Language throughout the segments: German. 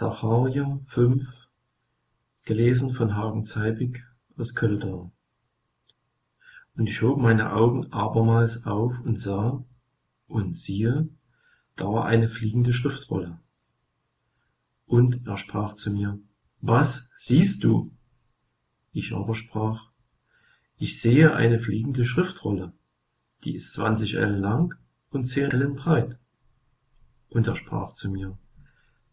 Sacharja 5, gelesen von Hagen Zeibig aus Köllendorf. Und ich hob meine Augen abermals auf und sah, und siehe, da war eine fliegende Schriftrolle. Und er sprach zu mir, Was siehst du? Ich aber sprach, Ich sehe eine fliegende Schriftrolle, die ist zwanzig Ellen lang und zehn Ellen breit. Und er sprach zu mir,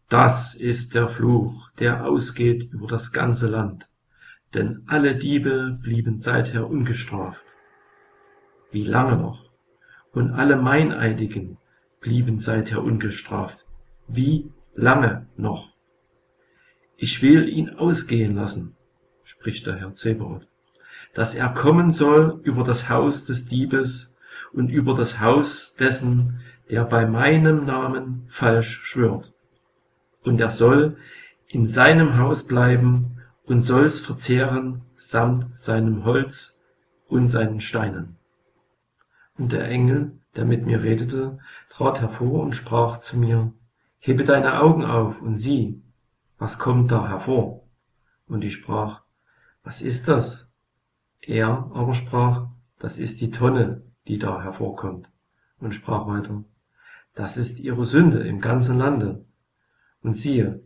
das ist der Fluch, der ausgeht über das ganze Land, denn alle Diebe blieben seither ungestraft. Wie lange noch? Und alle Meineidigen blieben seither ungestraft. Wie lange noch? Ich will ihn ausgehen lassen, spricht der Herr Zebaoth, dass er kommen soll über das Haus des Diebes und über das Haus dessen, der bei meinem Namen falsch schwört und er soll in seinem Haus bleiben und soll's verzehren samt seinem Holz und seinen Steinen. Und der Engel, der mit mir redete, trat hervor und sprach zu mir, Hebe deine Augen auf und sieh, was kommt da hervor? Und ich sprach, was ist das? Er aber sprach, das ist die Tonne, die da hervorkommt, und sprach weiter, das ist ihre Sünde im ganzen Lande, und siehe,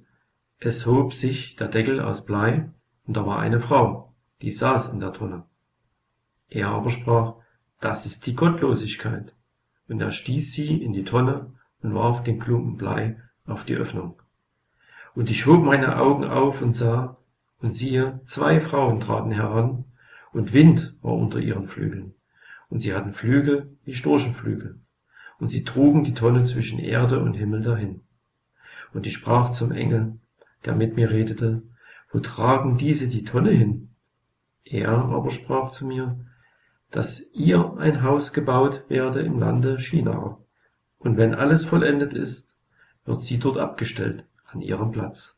es hob sich der Deckel aus Blei, und da war eine Frau, die saß in der Tonne. Er aber sprach, das ist die Gottlosigkeit. Und er stieß sie in die Tonne und warf den Klumpen Blei auf die Öffnung. Und ich hob meine Augen auf und sah, und siehe, zwei Frauen traten heran, und Wind war unter ihren Flügeln. Und sie hatten Flügel wie Storchenflügel. Und sie trugen die Tonne zwischen Erde und Himmel dahin. Und ich sprach zum Engel, der mit mir redete, wo tragen diese die Tonne hin? Er aber sprach zu mir, dass ihr ein Haus gebaut werde im Lande China, und wenn alles vollendet ist, wird sie dort abgestellt an ihrem Platz.